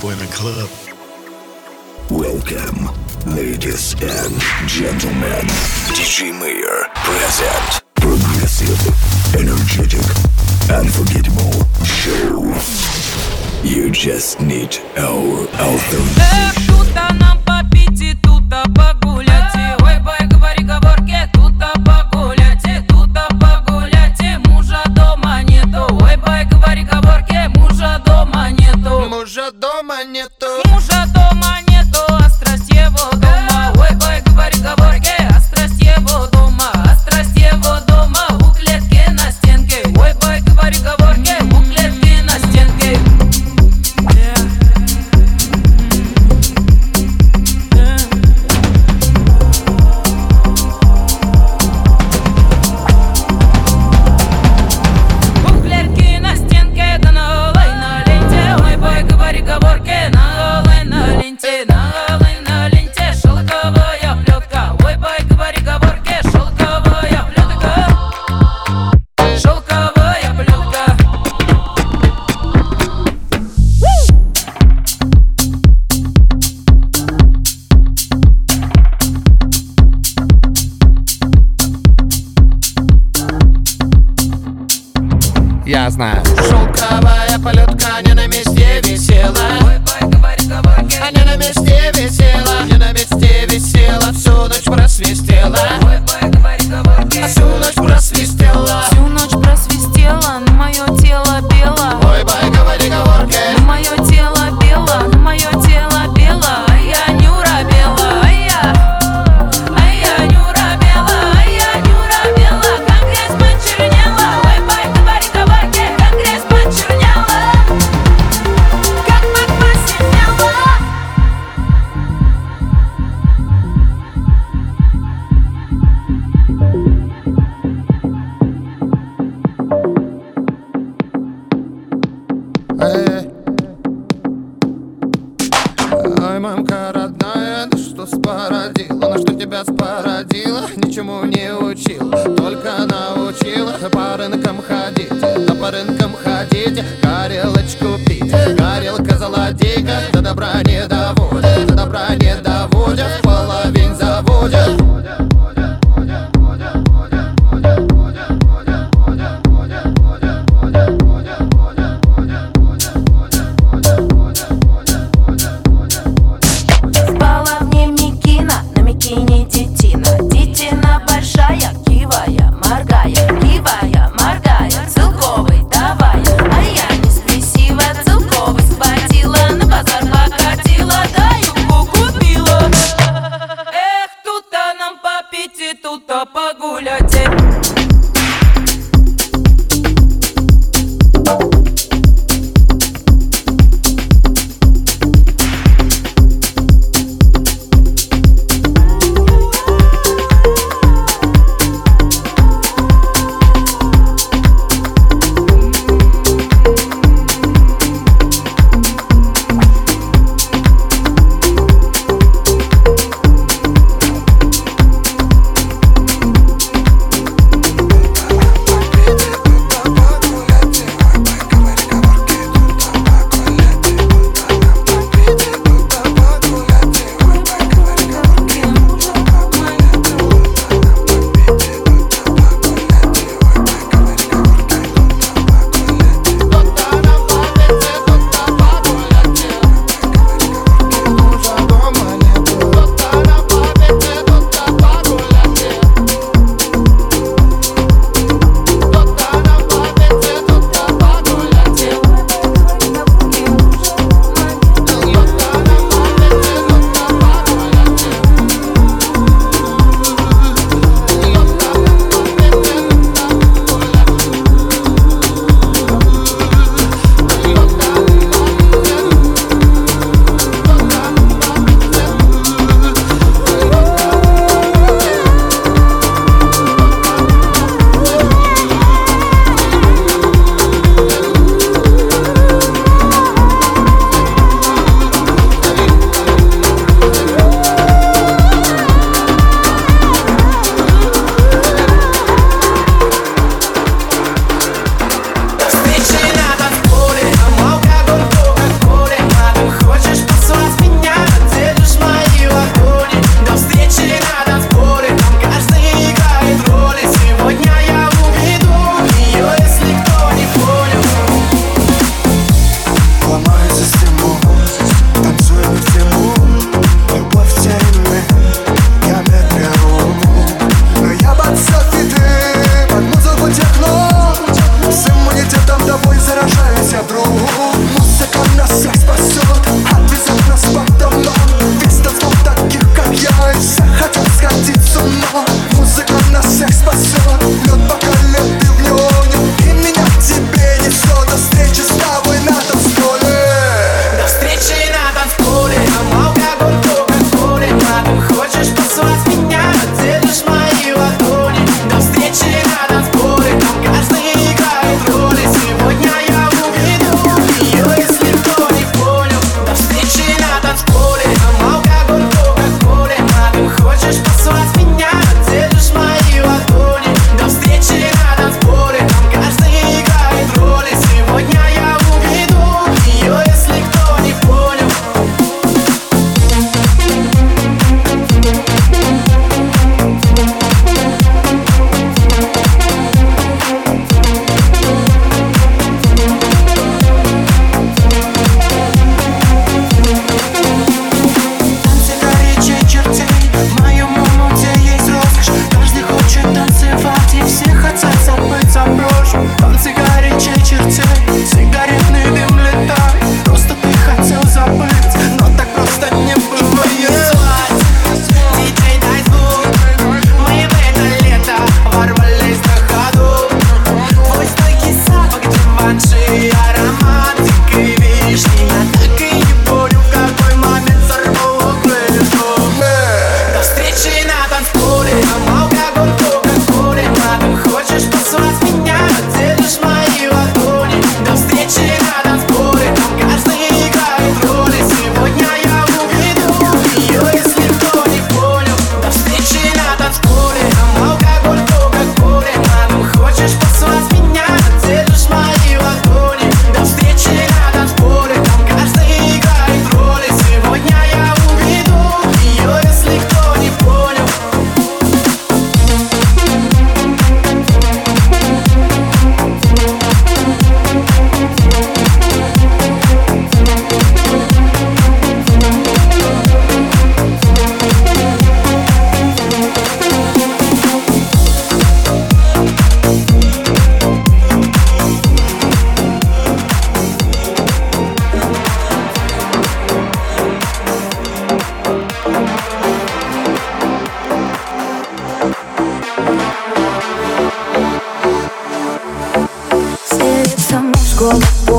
people in club. Welcome, ladies and gentlemen. DJ Mayor present. Progressive, energetic, unforgettable show. You just need our anthem.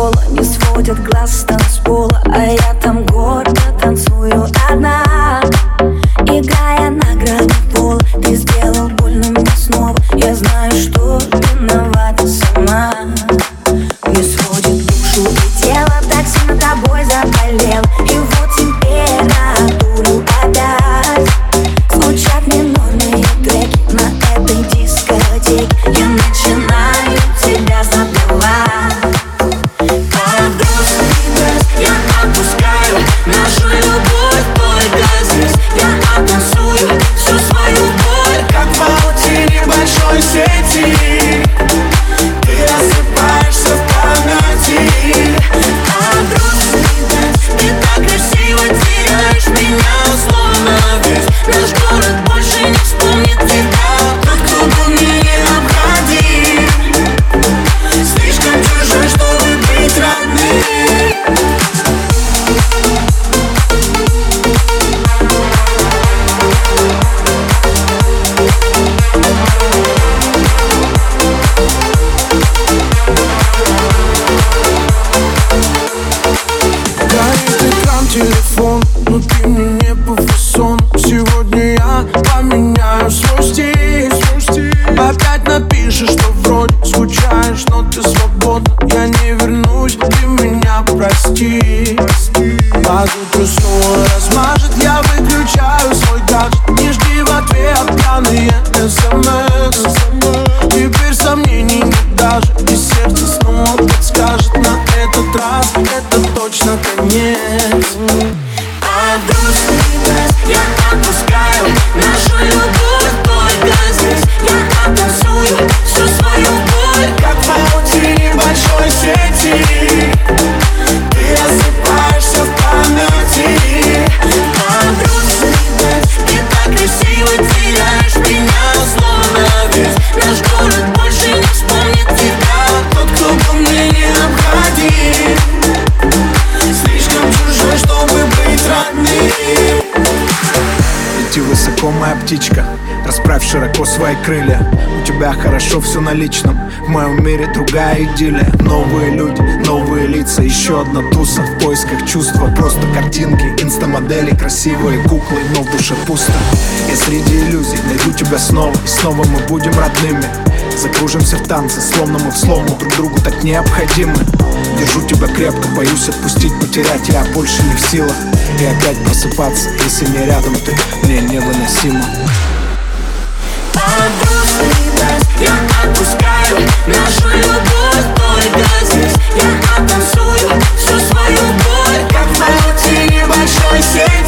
школа Не сводят глаз с танцпола А я там гордо танцую одна. птичка Расправь широко свои крылья. У тебя хорошо все на личном В моем мире другая идиллия. Новые люди, новые лица Еще одна туса. В поисках чувства Просто картинки, инстамодели Красивые куклы, но в душе пусто. Я среди иллюзий найду тебя снова. И снова мы будем родными. Закружимся в танце, словно мы в слому друг другу так необходимы. Держу тебя крепко, боюсь отпустить, потерять я больше не в силах. И опять просыпаться, если не рядом ты, мне невыносимо. Под грустный дождь я отпускаю нашу любовь только Я оттанцую всю свою боль, как в небольшой сеть.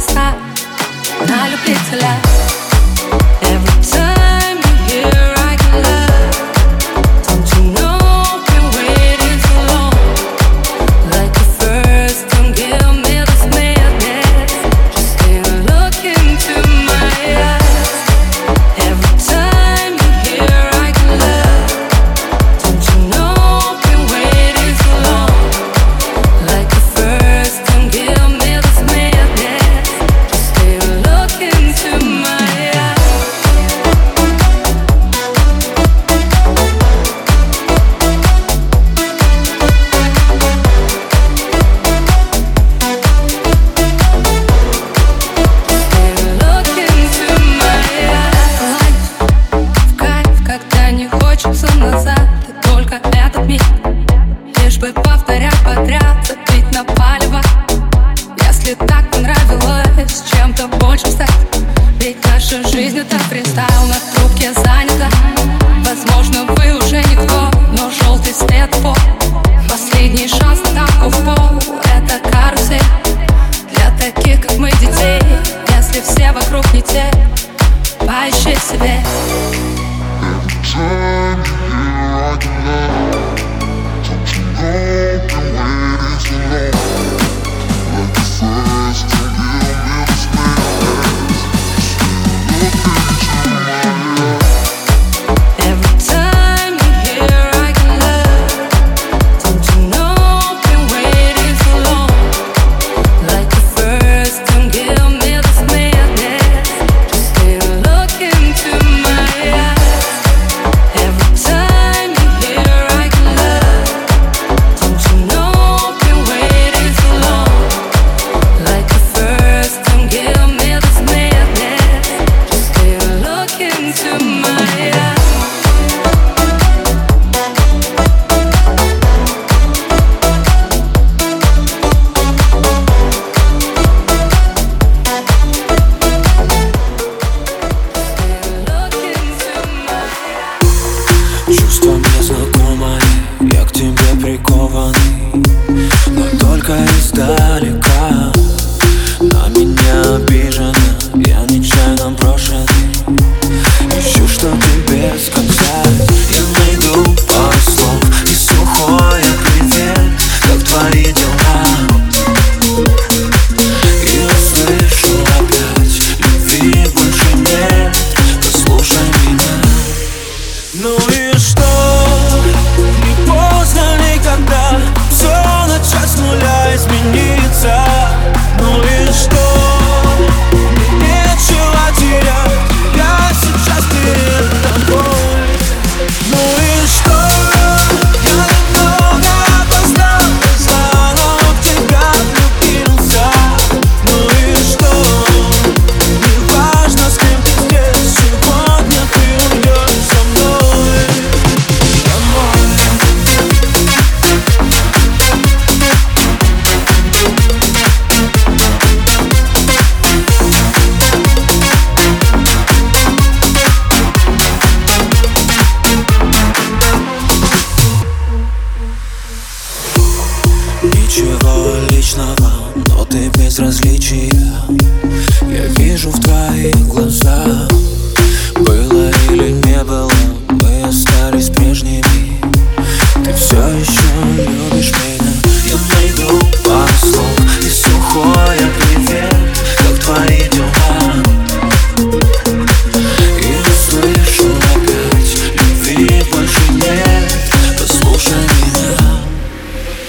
stop. I look little laugh. to my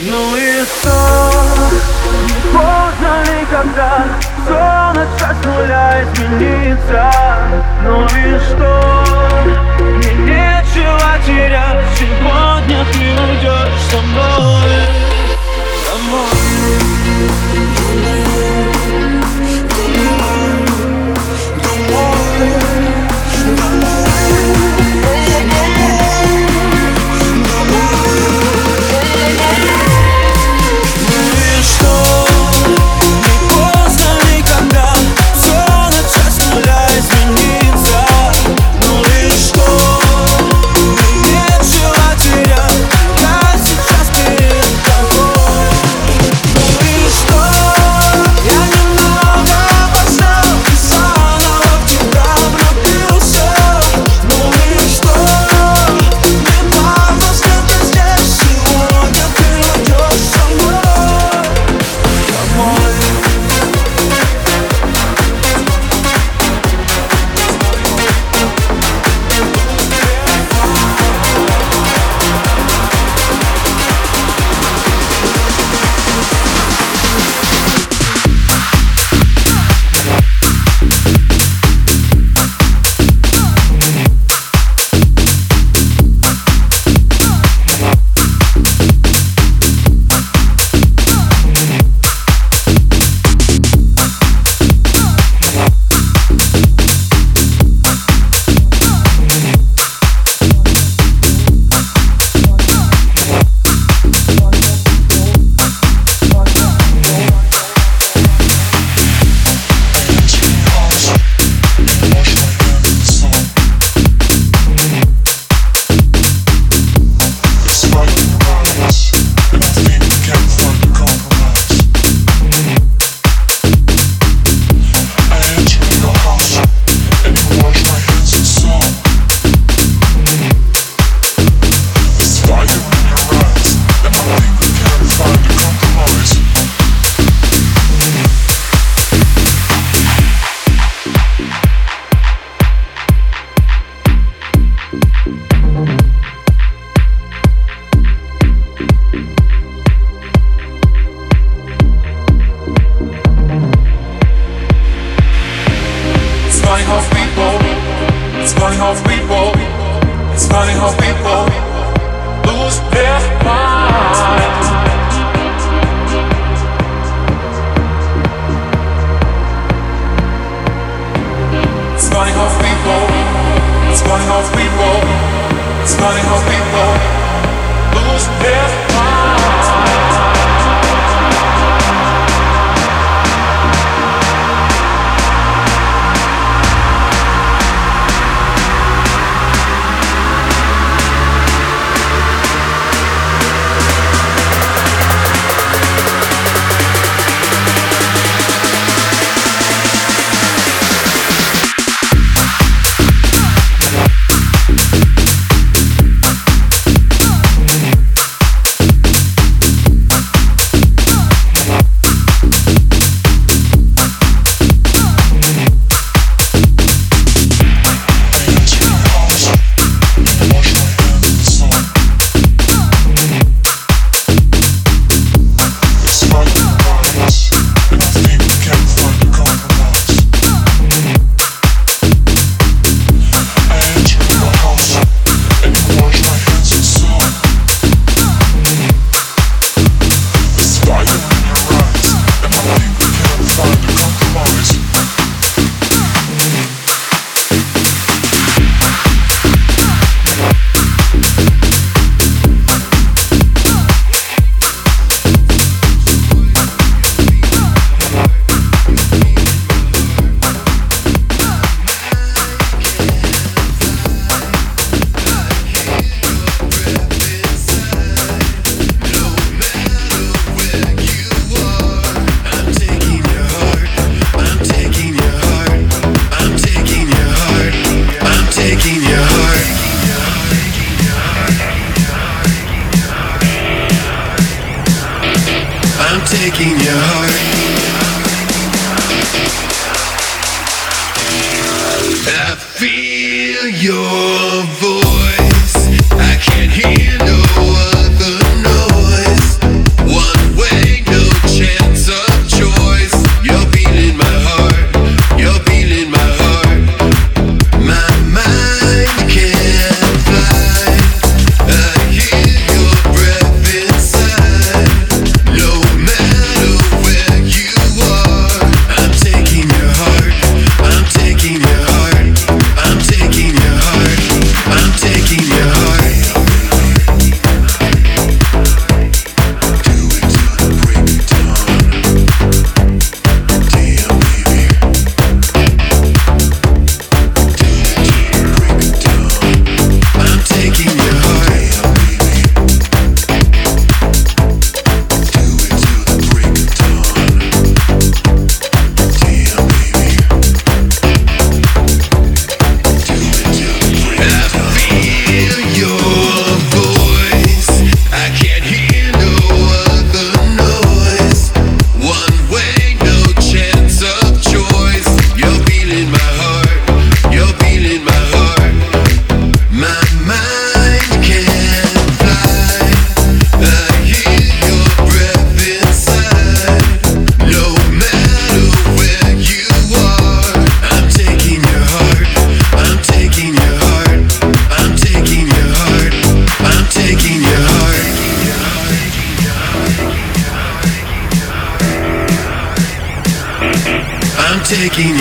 Ну и что? Не поздно ли когда Солнце с нуля изменится Ну и что? Мне нечего терять Сегодня ты уйдешь со мной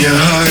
your heart.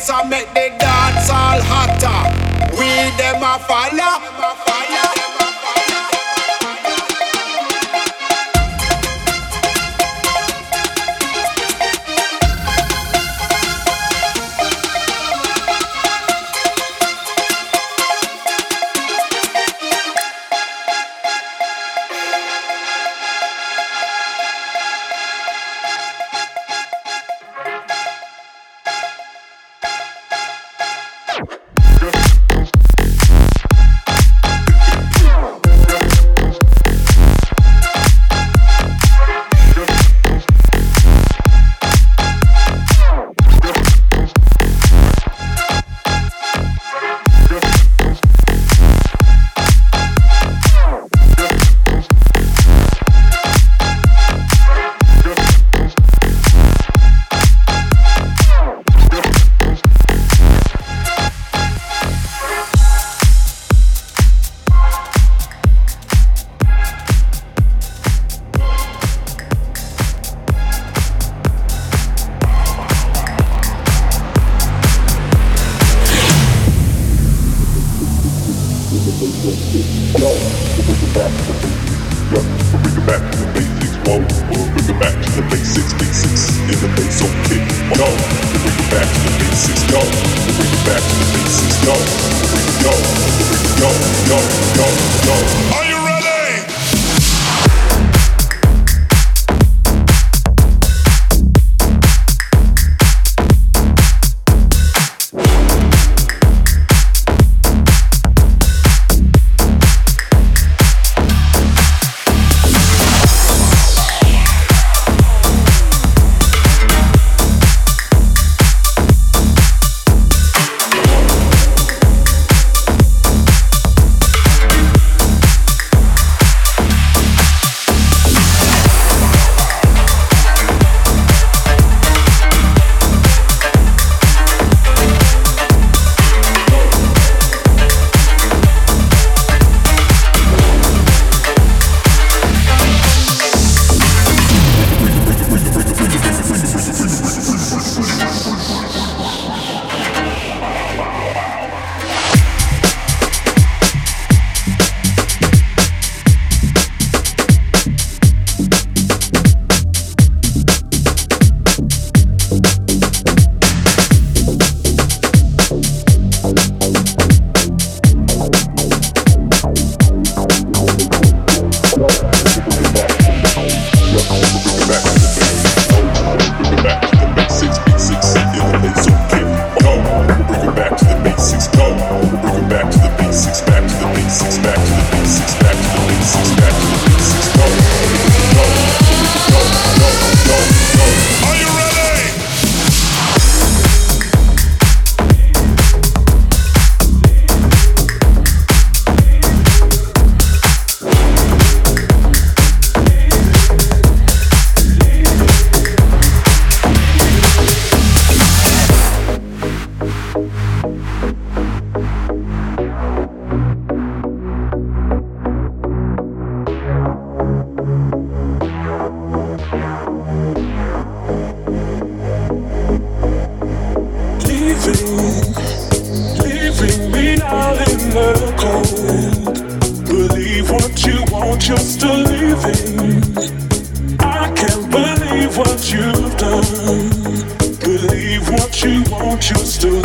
dance, I make what you want, you're still leaving. I can't believe what you've done. Believe what you want, you're still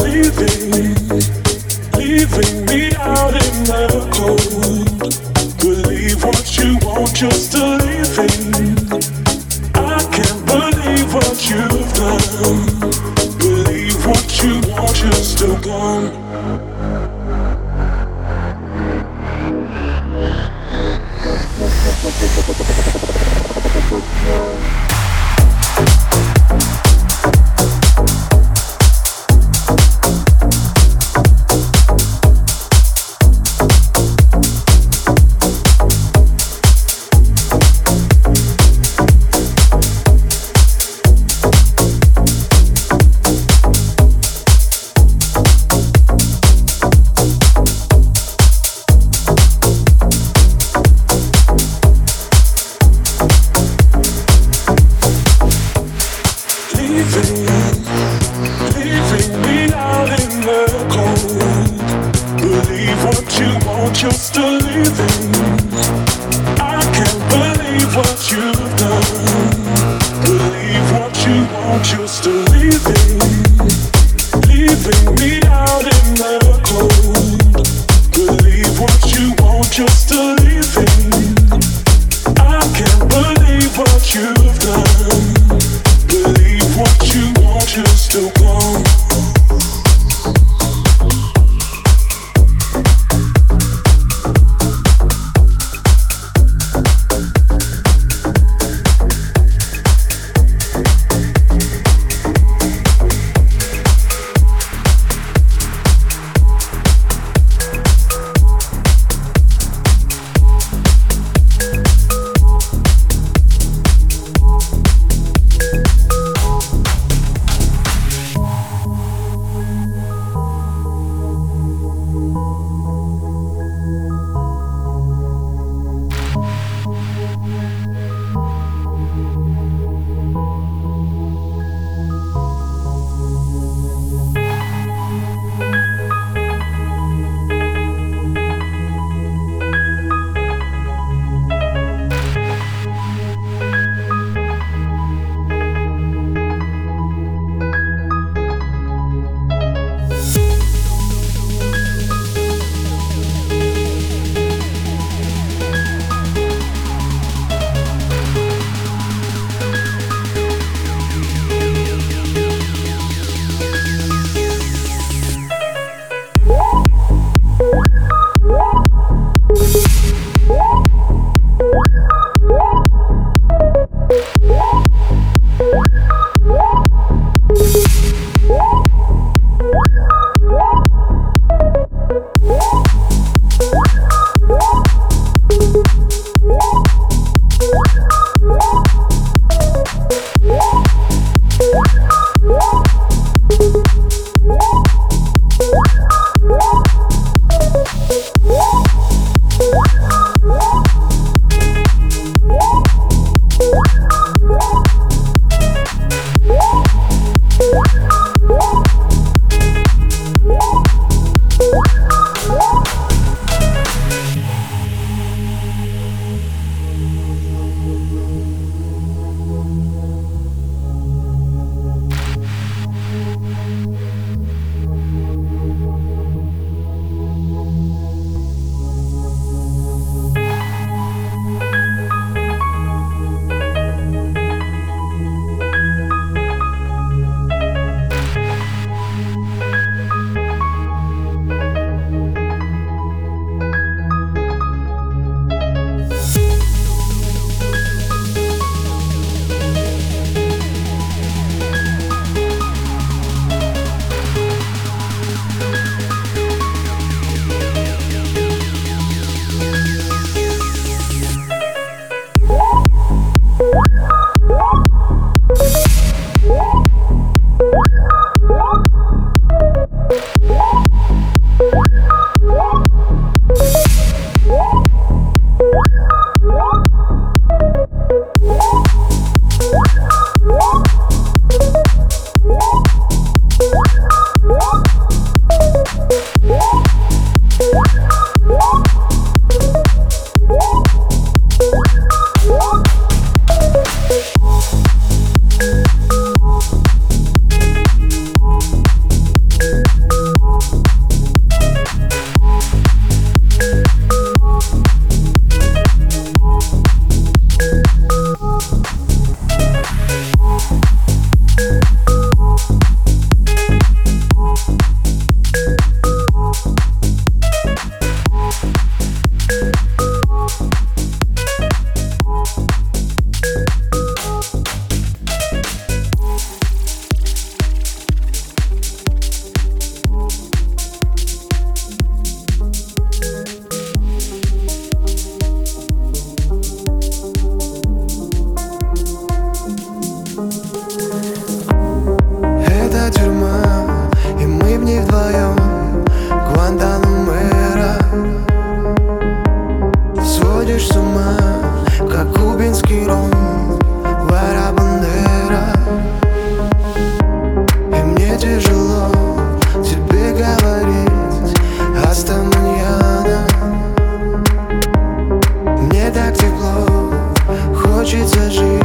хочется жить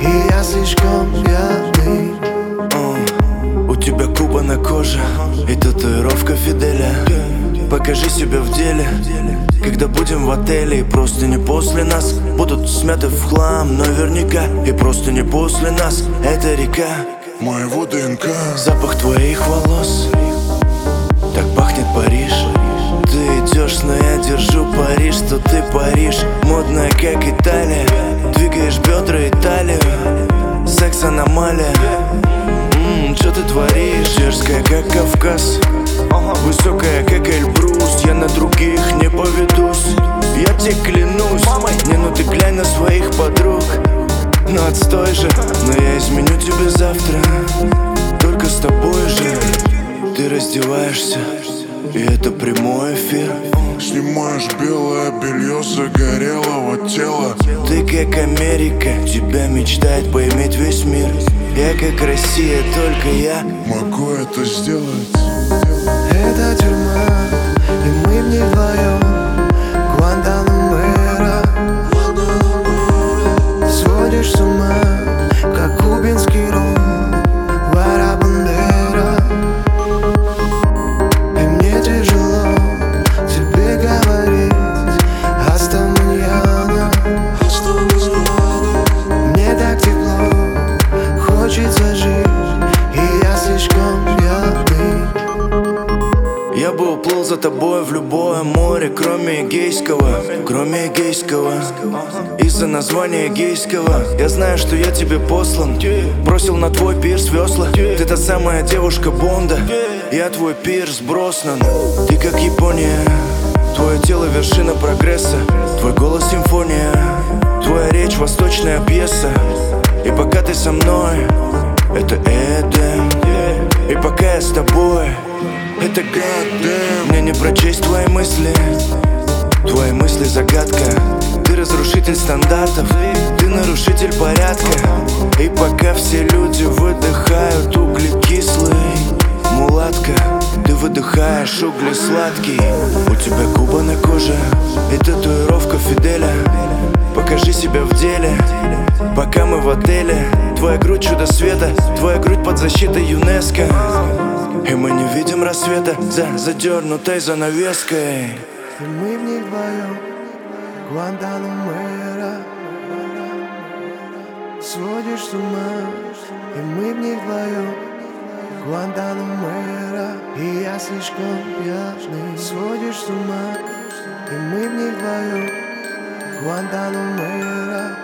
И я слишком пьяный У тебя Куба на коже и татуировка Фиделя. Покажи себя в деле Когда будем в отеле. И просто не после нас Будут смяты в хлам наверняка. И просто не после нас Это река. Моего ДНК. Запах твоих волос. Так пахнет Париж. Ты идешь, но я держу пари, что ты Париж Модная, как Италия Двигаешь бедра и талию. Секс аномалия. Ммм, что ты творишь? Дерзкая, как Кавказ. Высокая, как Эльбрус. Я на других не поведусь. Я тебе клянусь. Не, ну ты глянь на своих подруг. Ну отстой же. Но я изменю тебе завтра. Только с тобой же Ты раздеваешься. И это прямой эфир Снимаешь белое белье загорелого тела. Ты как Америка Тебя мечтает поиметь весь мир. Я как Россия, только я Могу это сделать Из-за названия Эгейского Я знаю, что я тебе послан. Бросил на твой пирс весла. Ты та самая девушка Бонда. Я твой пирс Броснан. Ты как Япония Твое тело вершина прогресса. Твой голос симфония. Твоя речь восточная пьеса. И пока ты со мной Это Эдем. И пока я с тобой Это goddamn Мне не прочесть твои мысли. Твои мысли загадка разрушитель стандартов. Ты нарушитель порядка. И пока все люди выдыхают углекислый Мулатка, ты выдыхаешь угли сладкий. У тебя губа на коже И татуировка Фиделя. Покажи себя в деле Пока мы в отеле. Твоя грудь чудо света Твоя грудь под защитой ЮНЕСКО. И мы не видим рассвета За задернутой занавеской. И мы в ней вдвоем Гуантанамера Сводишь с ума И мы в ней вдвоем Гуантанамера И я слишком пьяный. Сводишь с ума И мы в ней вдвоем Гуантанамера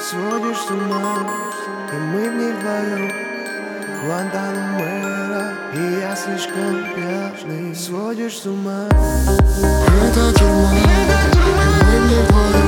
Сводишь с ума И мы в ней вдвоем Гуантанамера И я слишком пьяный Сводишь с ума. Это тюрьма мы не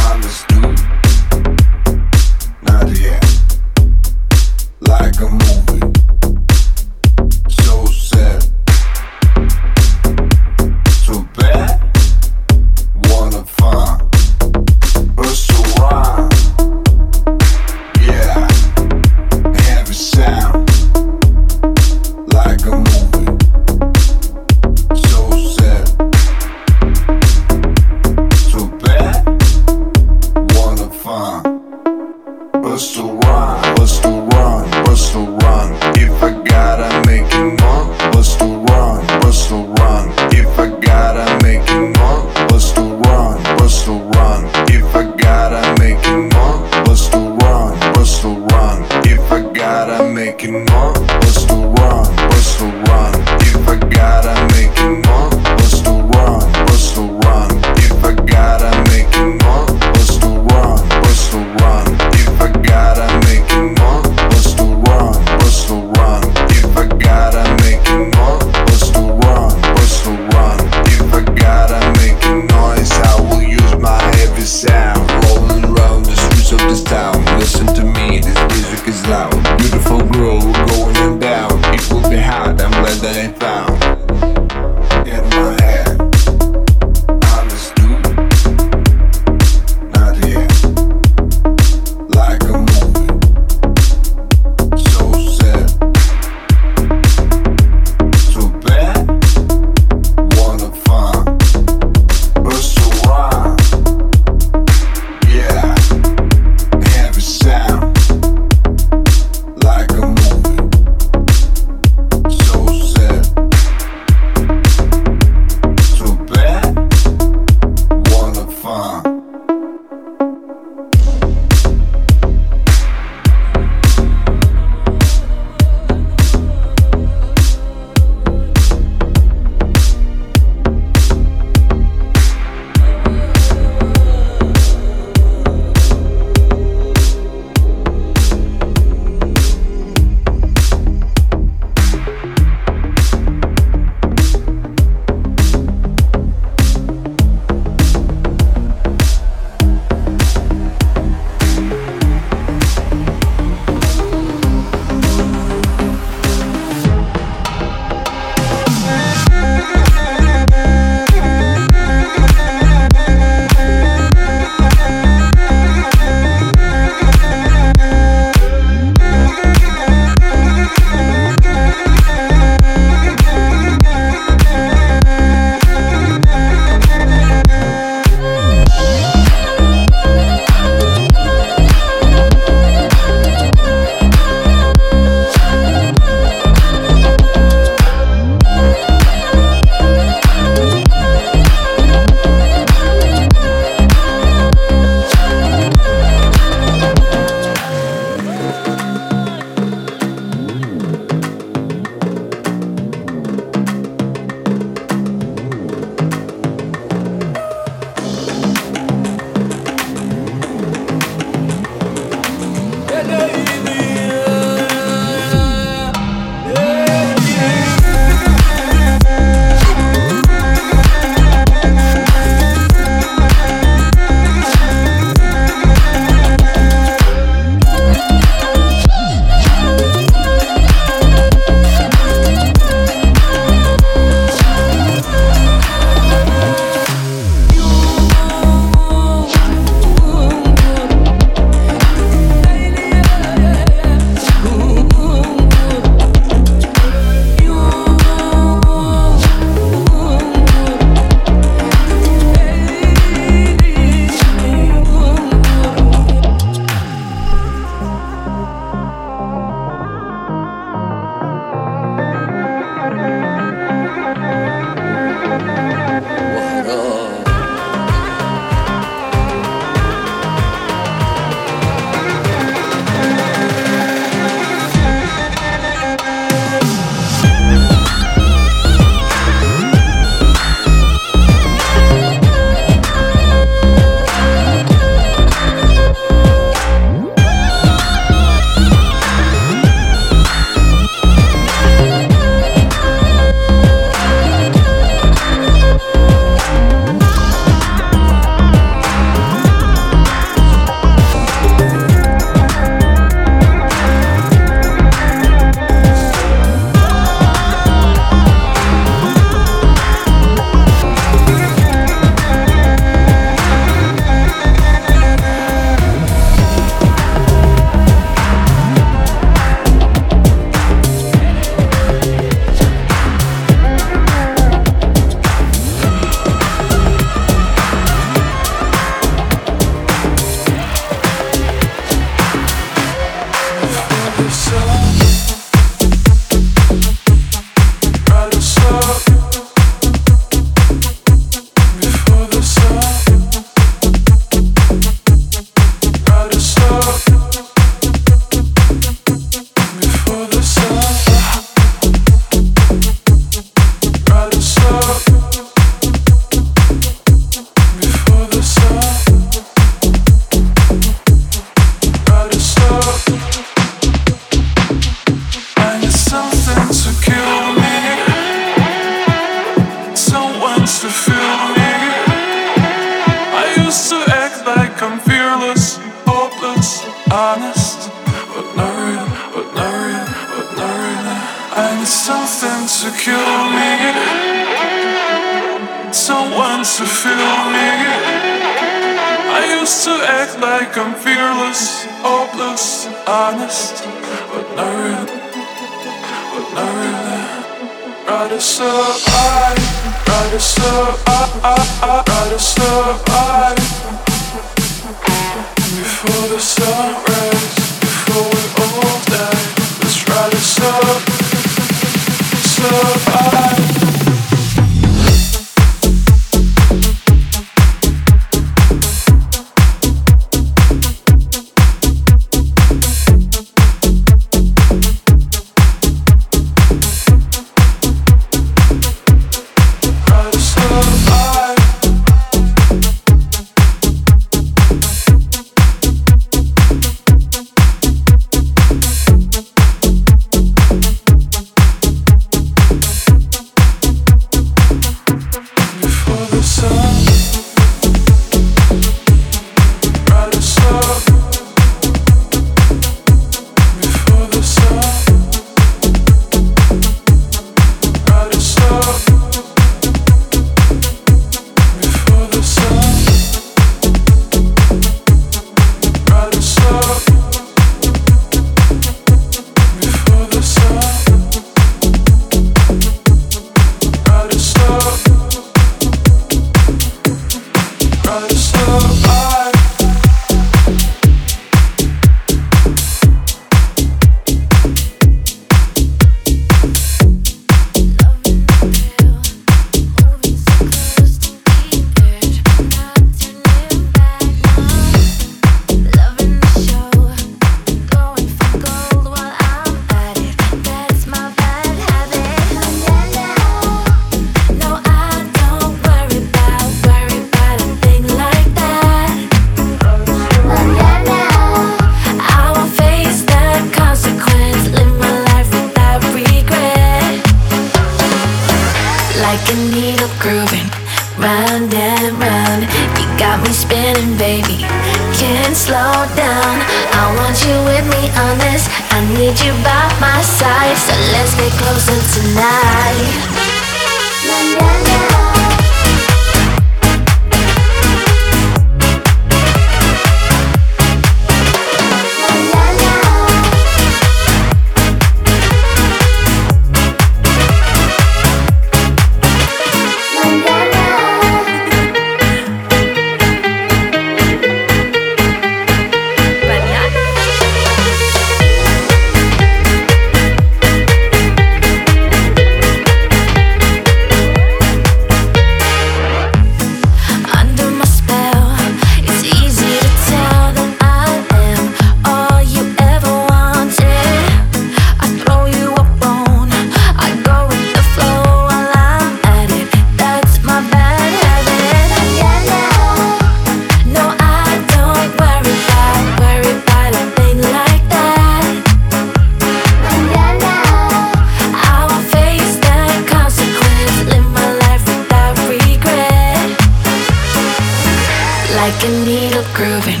like a needle grooving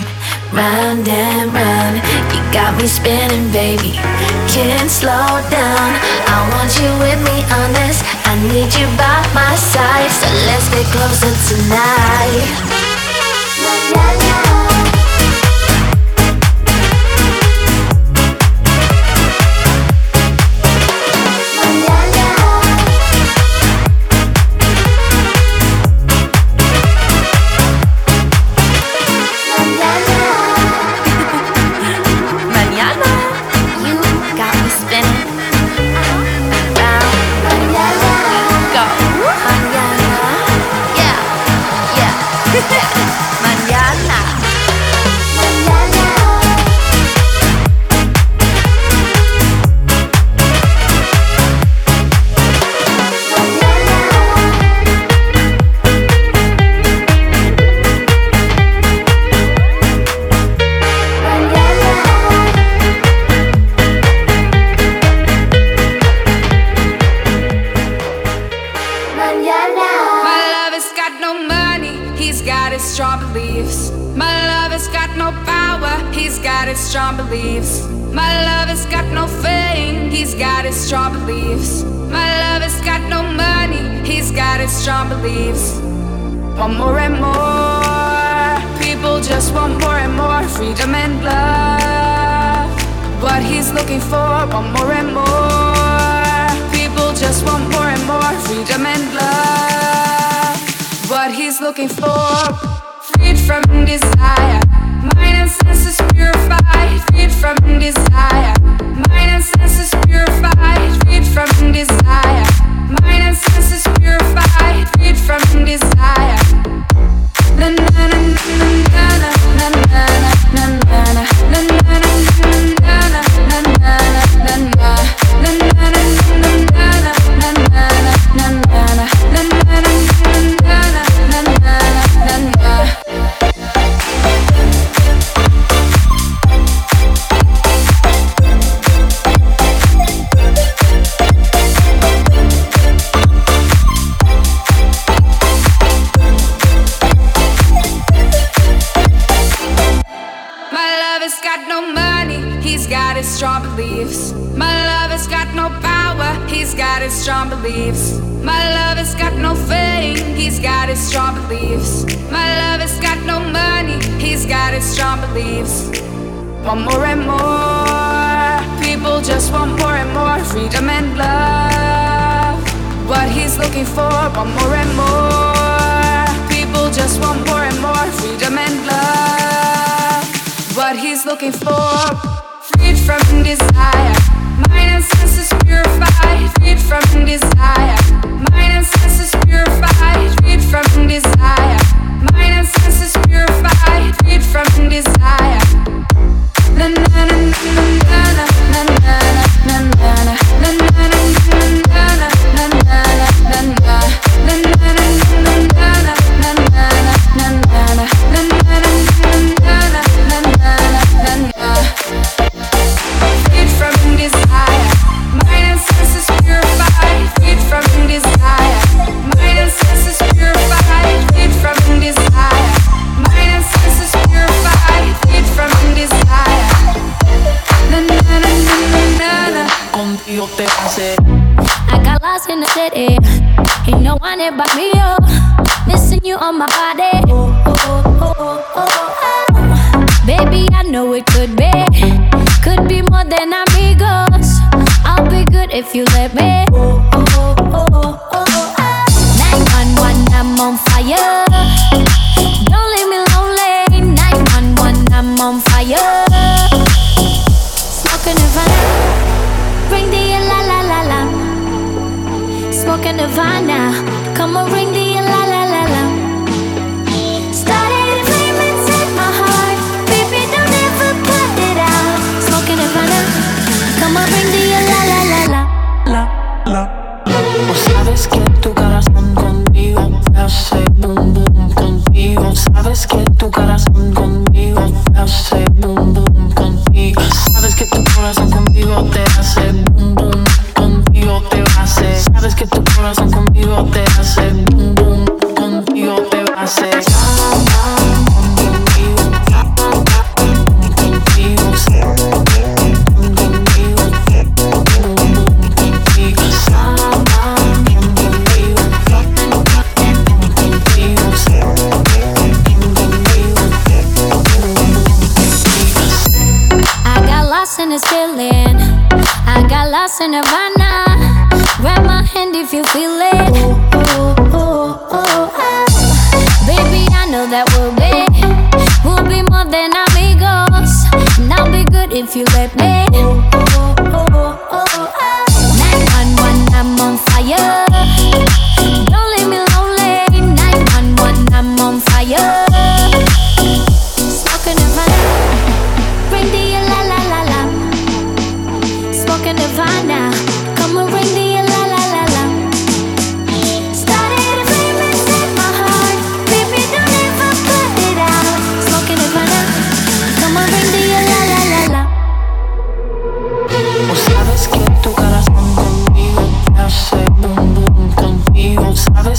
round and round. You got me spinning, baby. Can't slow down. I want you with me on this. I need you by my side. So let's get closer tonight. Bye. If you let me.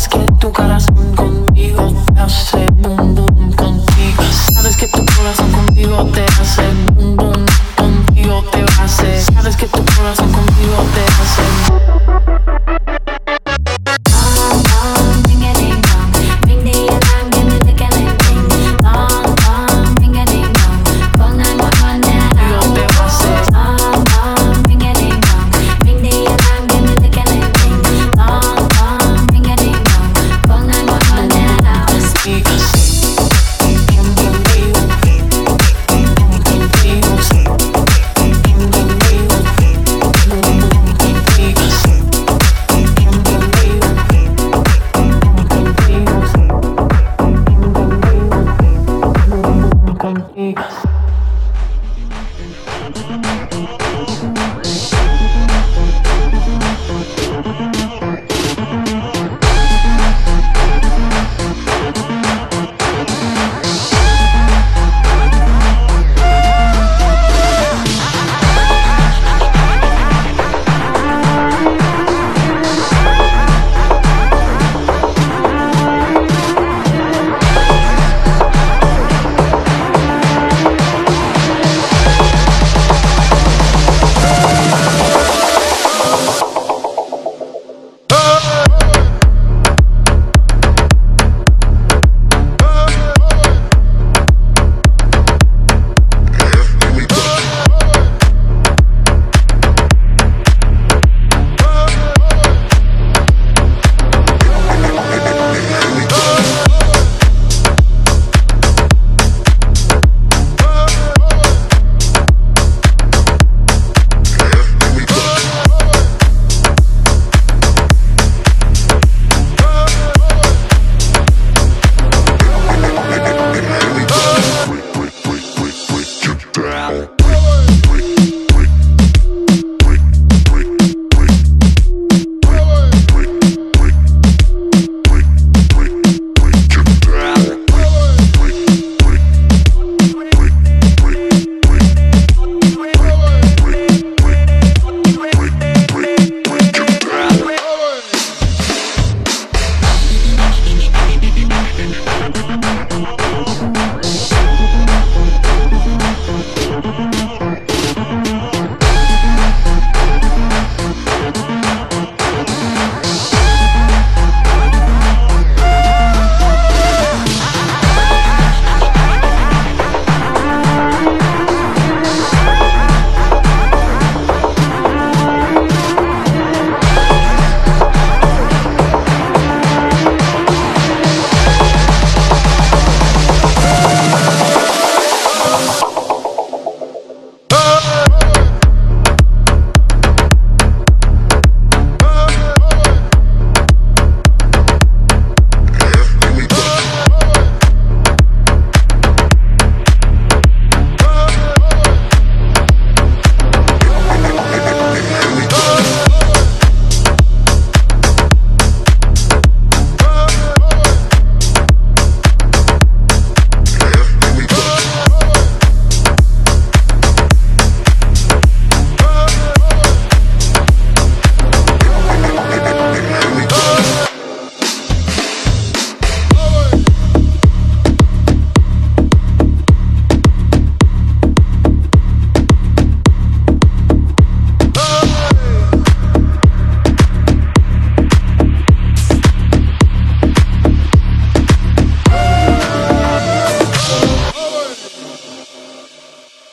que tu cara